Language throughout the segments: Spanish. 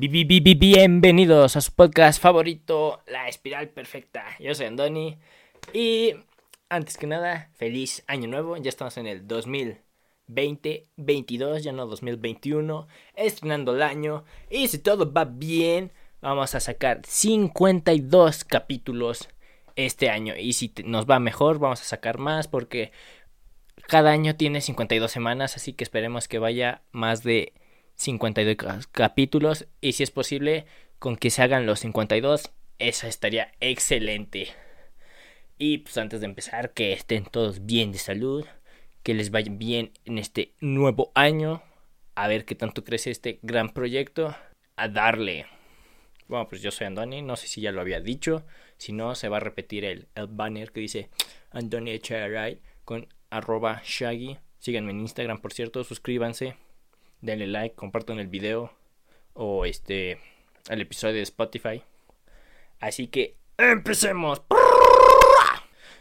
Bienvenidos a su podcast favorito, La Espiral Perfecta. Yo soy Andoni y antes que nada, feliz año nuevo. Ya estamos en el 2020-22, ya no 2021, estrenando el año. Y si todo va bien, vamos a sacar 52 capítulos este año. Y si nos va mejor, vamos a sacar más porque cada año tiene 52 semanas, así que esperemos que vaya más de 52 capítulos y si es posible con que se hagan los 52, esa estaría excelente. Y pues antes de empezar, que estén todos bien de salud, que les vaya bien en este nuevo año, a ver qué tanto crece este gran proyecto, a darle. Bueno, pues yo soy Andoni, no sé si ya lo había dicho, si no se va a repetir el, el banner que dice Andoni con arroba Shaggy. Síganme en Instagram, por cierto, suscríbanse denle like, compartan el video o este el episodio de Spotify. Así que empecemos.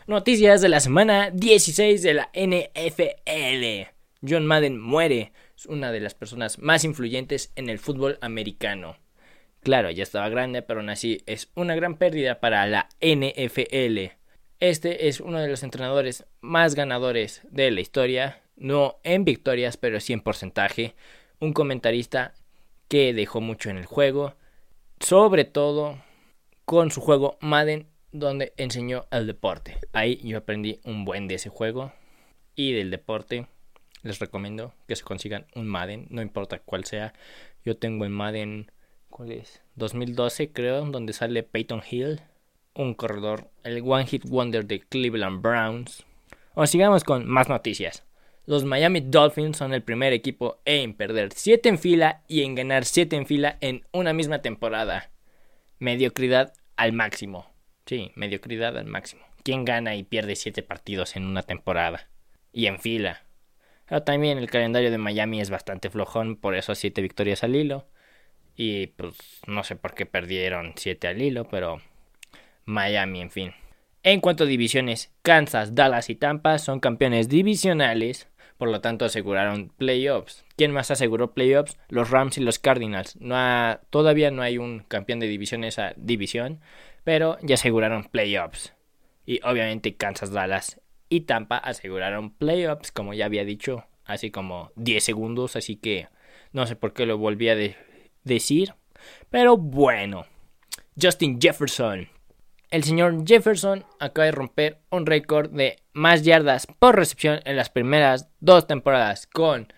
Noticias de la semana 16 de la NFL. John Madden muere. Es una de las personas más influyentes en el fútbol americano. Claro, ya estaba grande, pero aún así es una gran pérdida para la NFL. Este es uno de los entrenadores más ganadores de la historia no en victorias, pero sí en porcentaje. Un comentarista que dejó mucho en el juego, sobre todo con su juego Madden, donde enseñó el deporte. Ahí yo aprendí un buen de ese juego y del deporte. Les recomiendo que se consigan un Madden, no importa cuál sea. Yo tengo el Madden, ¿cuál es? 2012 creo, donde sale Peyton Hill, un corredor, el One Hit Wonder de Cleveland Browns. O sigamos con más noticias. Los Miami Dolphins son el primer equipo en perder 7 en fila y en ganar 7 en fila en una misma temporada. Mediocridad al máximo. Sí, mediocridad al máximo. ¿Quién gana y pierde 7 partidos en una temporada? Y en fila. Pero también el calendario de Miami es bastante flojón, por eso 7 victorias al hilo. Y pues no sé por qué perdieron 7 al hilo, pero Miami, en fin. En cuanto a divisiones, Kansas, Dallas y Tampa son campeones divisionales por lo tanto aseguraron playoffs. ¿Quién más aseguró playoffs? Los Rams y los Cardinals. No todavía no hay un campeón de división esa división, pero ya aseguraron playoffs. Y obviamente Kansas, Dallas y Tampa aseguraron playoffs, como ya había dicho, así como 10 segundos, así que no sé por qué lo volví a decir. Pero bueno, Justin Jefferson el señor Jefferson acaba de romper un récord de más yardas por recepción en las primeras dos temporadas con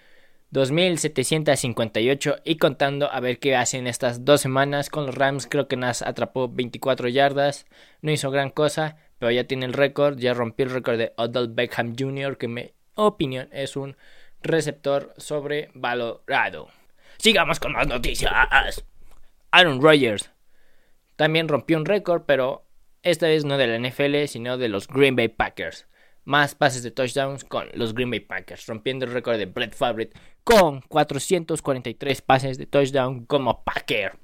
2.758 y contando a ver qué hacen estas dos semanas con los Rams creo que Nas atrapó 24 yardas no hizo gran cosa pero ya tiene el récord ya rompió el récord de Odell Beckham Jr. que en mi opinión es un receptor sobrevalorado sigamos con más noticias Aaron Rodgers también rompió un récord pero esta vez no de la NFL, sino de los Green Bay Packers. Más pases de touchdowns con los Green Bay Packers, rompiendo el récord de Brett Favre con 443 pases de touchdown como Packer.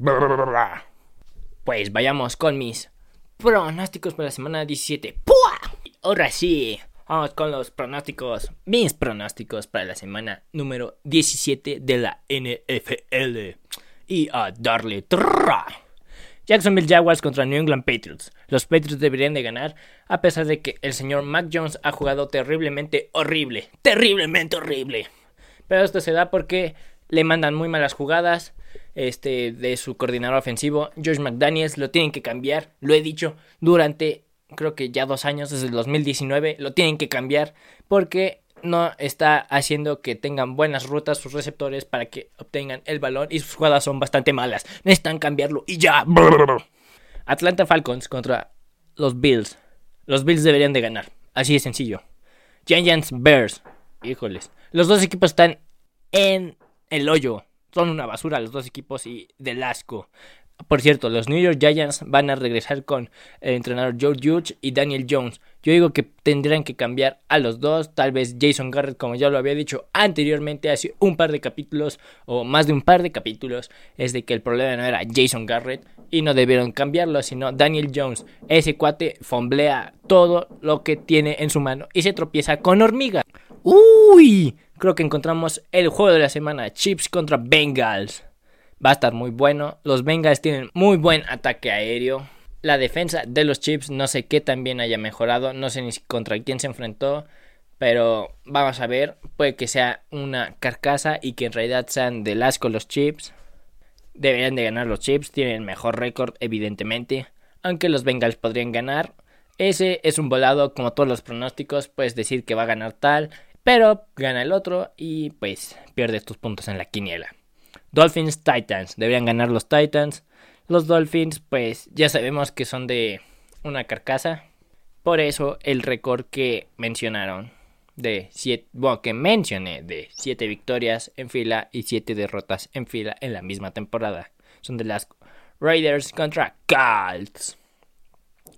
Pues vayamos con mis pronósticos para la semana 17. ¡Pua! Ahora sí, vamos con los pronósticos. Mis pronósticos para la semana número 17 de la NFL. Y a darle. Tra. Jacksonville Jaguars contra New England Patriots. Los Patriots deberían de ganar, a pesar de que el señor Mac Jones ha jugado terriblemente horrible. Terriblemente horrible. Pero esto se da porque le mandan muy malas jugadas este, de su coordinador ofensivo, George McDaniels. Lo tienen que cambiar, lo he dicho durante creo que ya dos años, desde el 2019. Lo tienen que cambiar porque no está haciendo que tengan buenas rutas sus receptores para que obtengan el balón y sus jugadas son bastante malas. Necesitan cambiarlo y ya. Atlanta Falcons contra los Bills. Los Bills deberían de ganar. Así de sencillo. Giants Bears. Híjoles. Los dos equipos están en el hoyo. Son una basura los dos equipos y del asco. Por cierto, los New York Giants van a regresar con el entrenador Joe Judge y Daniel Jones. Yo digo que tendrían que cambiar a los dos. Tal vez Jason Garrett, como ya lo había dicho anteriormente, hace un par de capítulos o más de un par de capítulos, es de que el problema no era Jason Garrett y no debieron cambiarlo, sino Daniel Jones. Ese cuate fomblea todo lo que tiene en su mano y se tropieza con hormiga. ¡Uy! Creo que encontramos el juego de la semana: Chips contra Bengals. Va a estar muy bueno. Los Bengals tienen muy buen ataque aéreo. La defensa de los Chips no sé qué también haya mejorado, no sé ni contra quién se enfrentó, pero vamos a ver, puede que sea una carcasa y que en realidad sean del asco los Chips. Deberían de ganar los Chips, tienen mejor récord evidentemente, aunque los Bengals podrían ganar. Ese es un volado como todos los pronósticos, puedes decir que va a ganar tal, pero gana el otro y pues pierdes tus puntos en la quiniela. Dolphins Titans, deberían ganar los Titans. Los Dolphins pues ya sabemos que son de una carcasa, por eso el récord que mencionaron de 7, bueno, que mencioné de 7 victorias en fila y 7 derrotas en fila en la misma temporada. Son de las Raiders contra Colts.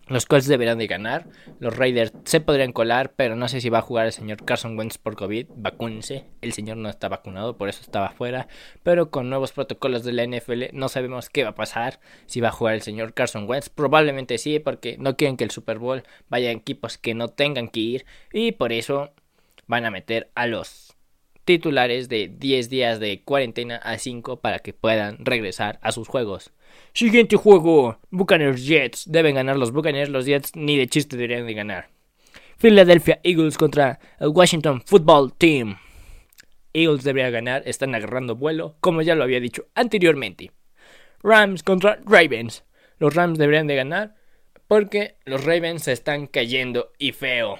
Los Colts deberán de ganar. Los Raiders se podrían colar, pero no sé si va a jugar el señor Carson Wentz por COVID. Vacúnense. El señor no está vacunado, por eso estaba fuera. Pero con nuevos protocolos de la NFL no sabemos qué va a pasar. Si va a jugar el señor Carson Wentz. Probablemente sí, porque no quieren que el Super Bowl vaya en equipos que no tengan que ir. Y por eso van a meter a los titulares de 10 días de cuarentena a 5 para que puedan regresar a sus juegos. Siguiente juego, Buccaneers Jets. Deben ganar los Buccaneers, los Jets ni de chiste deberían de ganar. Philadelphia Eagles contra el Washington Football Team. Eagles debería ganar, están agarrando vuelo, como ya lo había dicho anteriormente. Rams contra Ravens. Los Rams deberían de ganar porque los Ravens se están cayendo y feo.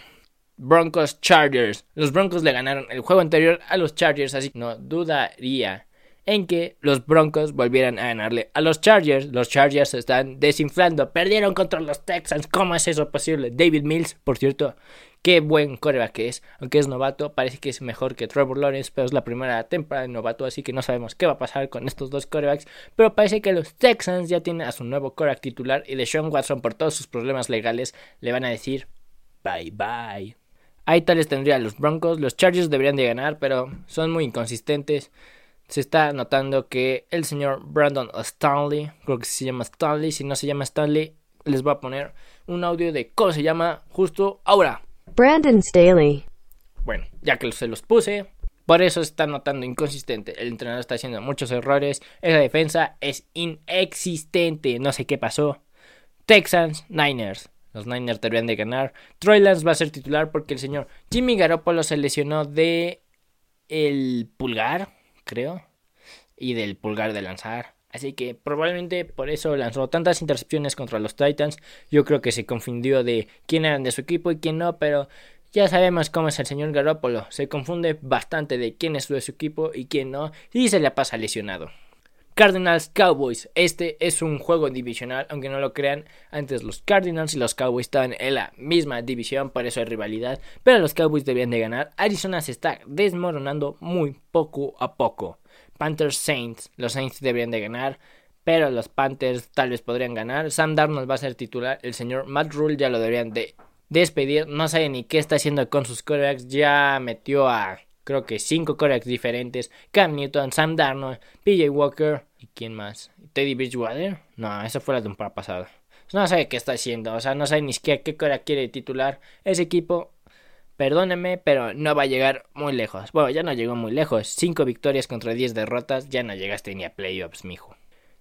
Broncos Chargers. Los Broncos le ganaron el juego anterior a los Chargers, así que no dudaría en que los Broncos volvieran a ganarle a los Chargers. Los Chargers se están desinflando, perdieron contra los Texans. ¿Cómo es eso posible? David Mills, por cierto, qué buen coreback es, aunque es novato, parece que es mejor que Trevor Lawrence, pero es la primera temporada de novato, así que no sabemos qué va a pasar con estos dos corebacks. Pero parece que los Texans ya tienen a su nuevo coreback titular y de Sean Watson, por todos sus problemas legales, le van a decir bye bye. Ahí tal les tendría los Broncos. Los Chargers deberían de ganar, pero son muy inconsistentes. Se está notando que el señor Brandon Stanley, creo que se llama Stanley, si no se llama Stanley, les voy a poner un audio de cómo se llama justo ahora. Brandon Staley. Bueno, ya que se los puse, por eso se está notando inconsistente. El entrenador está haciendo muchos errores. Esa defensa es inexistente. No sé qué pasó. Texans, Niners. Los Niners deberían de ganar. Troy Lance va a ser titular porque el señor Jimmy Garoppolo se lesionó de el pulgar, creo, y del pulgar de lanzar. Así que probablemente por eso lanzó tantas intercepciones contra los Titans. Yo creo que se confundió de quién eran de su equipo y quién no, pero ya sabemos cómo es el señor Garoppolo. Se confunde bastante de quién es de su equipo y quién no, y se le pasa lesionado. Cardinals Cowboys. Este es un juego divisional, aunque no lo crean. Antes los Cardinals y los Cowboys estaban en la misma división, por eso hay rivalidad. Pero los Cowboys debían de ganar. Arizona se está desmoronando muy poco a poco. Panthers Saints. Los Saints deberían de ganar. Pero los Panthers tal vez podrían ganar. Sam Darnold va a ser titular. El señor Matt Rule ya lo deberían de despedir. No sabe ni qué está haciendo con sus corebacks. Ya metió a creo que cinco corebacks diferentes. Cam Newton, Sam Darnold, PJ Walker y quién más. Teddy Bridgewater. No, esa fue la temporada pasada. No sé qué está haciendo. O sea, no sé ni siquiera qué coreback quiere titular. Ese equipo, perdóneme, pero no va a llegar muy lejos. Bueno, ya no llegó muy lejos. Cinco victorias contra diez derrotas. Ya no llegaste ni a playoffs, mijo.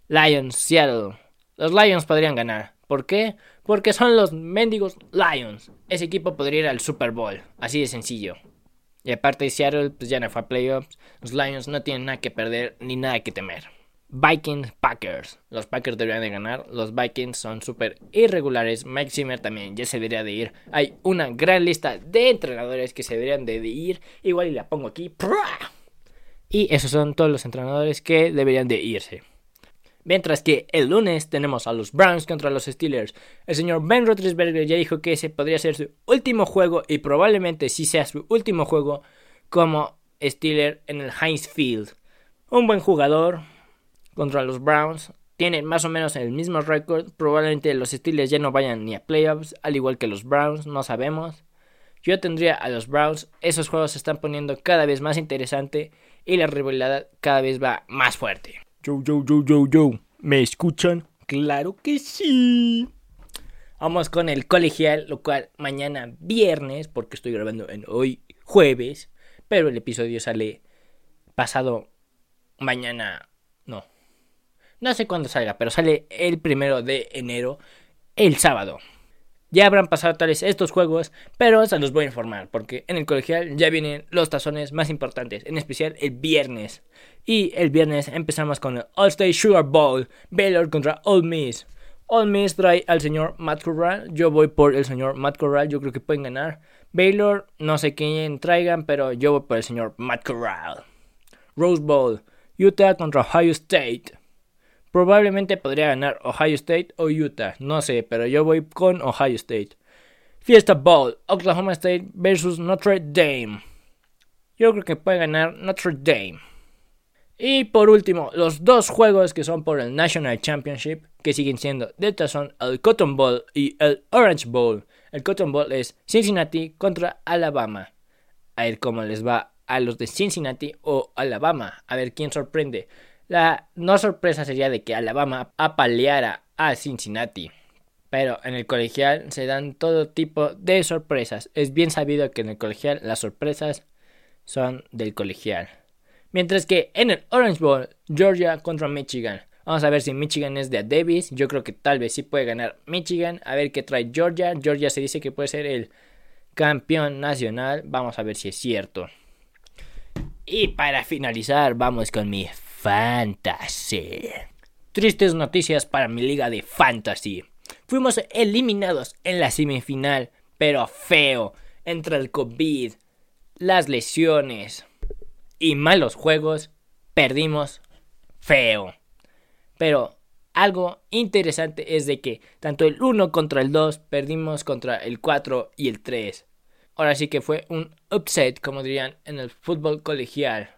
Lions, Seattle. Los Lions podrían ganar. ¿Por qué? Porque son los mendigos Lions. Ese equipo podría ir al Super Bowl. Así de sencillo. Y aparte de Seattle, pues ya no fue a playoffs. Los Lions no tienen nada que perder ni nada que temer. Vikings Packers. Los Packers deberían de ganar. Los Vikings son súper irregulares. Mike Zimmer también ya se debería de ir. Hay una gran lista de entrenadores que se deberían de ir. Igual y la pongo aquí. Y esos son todos los entrenadores que deberían de irse. Mientras que el lunes tenemos a los Browns contra los Steelers. El señor Ben Roethlisberger ya dijo que ese podría ser su último juego y probablemente sí sea su último juego como Steeler en el Heinz Field. Un buen jugador contra los Browns. Tienen más o menos el mismo récord. Probablemente los Steelers ya no vayan ni a playoffs, al igual que los Browns, no sabemos. Yo tendría a los Browns. Esos juegos se están poniendo cada vez más interesante y la rivalidad cada vez va más fuerte. Yo, yo, yo, yo, yo. ¿Me escuchan? Claro que sí. Vamos con el colegial, lo cual mañana viernes, porque estoy grabando en hoy jueves, pero el episodio sale pasado mañana, no, No sé cuándo salga, pero sale el primero de enero, el sábado. Ya habrán pasado tales estos juegos, pero se los voy a informar, porque en el colegial ya vienen los tazones más importantes, en especial el viernes. Y el viernes empezamos con el All-State Sugar Bowl, Baylor contra Ole Miss. Ole Miss trae al señor Matt Corral, yo voy por el señor Matt Corral, yo creo que pueden ganar. Baylor, no sé quién traigan, pero yo voy por el señor Matt Corral. Rose Bowl, Utah contra Ohio State. Probablemente podría ganar Ohio State o Utah, no sé, pero yo voy con Ohio State. Fiesta Bowl, Oklahoma State versus Notre Dame. Yo creo que puede ganar Notre Dame. Y por último, los dos juegos que son por el National Championship, que siguen siendo de son el Cotton Bowl y el Orange Bowl. El Cotton Bowl es Cincinnati contra Alabama. A ver cómo les va a los de Cincinnati o Alabama. A ver quién sorprende. La no sorpresa sería de que Alabama apaleara a Cincinnati. Pero en el colegial se dan todo tipo de sorpresas. Es bien sabido que en el colegial las sorpresas son del colegial. Mientras que en el Orange Bowl, Georgia contra Michigan. Vamos a ver si Michigan es de Davis. Yo creo que tal vez sí puede ganar Michigan. A ver qué trae Georgia. Georgia se dice que puede ser el campeón nacional. Vamos a ver si es cierto. Y para finalizar, vamos con mi Fantasy. Tristes noticias para mi liga de Fantasy. Fuimos eliminados en la semifinal, pero feo. Entre el COVID, las lesiones y malos juegos, perdimos feo. Pero algo interesante es de que tanto el 1 contra el 2 perdimos contra el 4 y el 3. Ahora sí que fue un upset, como dirían en el fútbol colegial.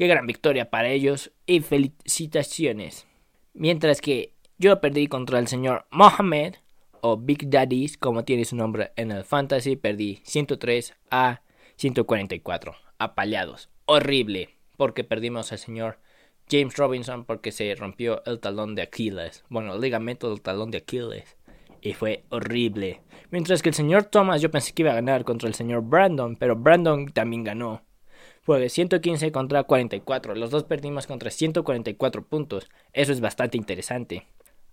Qué gran victoria para ellos y felicitaciones. Mientras que yo perdí contra el señor Mohamed o Big Daddy, como tiene su nombre en el fantasy, perdí 103 a 144. Apaleados. Horrible. Porque perdimos al señor James Robinson porque se rompió el talón de Aquiles. Bueno, el ligamento del talón de Aquiles. Y fue horrible. Mientras que el señor Thomas yo pensé que iba a ganar contra el señor Brandon, pero Brandon también ganó fue 115 contra 44. Los dos perdimos contra 144 puntos. Eso es bastante interesante.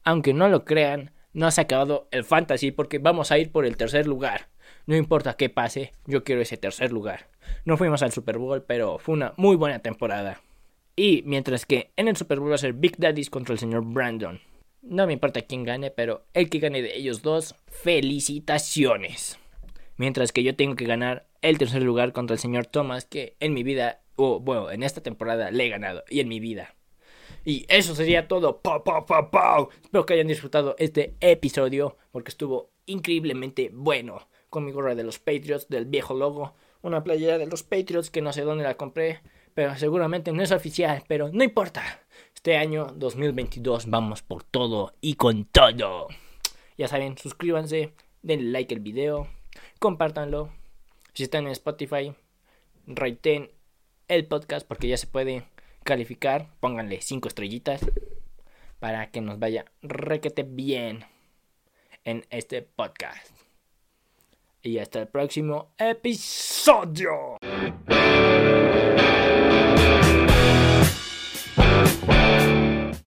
Aunque no lo crean, no se ha acabado el fantasy porque vamos a ir por el tercer lugar. No importa qué pase, yo quiero ese tercer lugar. No fuimos al Super Bowl, pero fue una muy buena temporada. Y mientras que en el Super Bowl va a ser Big Daddy's contra el señor Brandon. No me importa quién gane, pero el que gane de ellos dos, felicitaciones. Mientras que yo tengo que ganar el tercer lugar contra el señor Thomas, que en mi vida, o bueno, en esta temporada le he ganado, y en mi vida. Y eso sería todo. ¡Pau, pau, pau, pau! Espero que hayan disfrutado este episodio, porque estuvo increíblemente bueno. Con mi gorra de los Patriots, del viejo logo, una playera de los Patriots que no sé dónde la compré, pero seguramente no es oficial, pero no importa. Este año 2022 vamos por todo y con todo. Ya saben, suscríbanse, denle like al video, compártanlo. Si están en Spotify, raten el podcast porque ya se puede calificar. Pónganle 5 estrellitas para que nos vaya requete bien en este podcast. Y hasta el próximo episodio.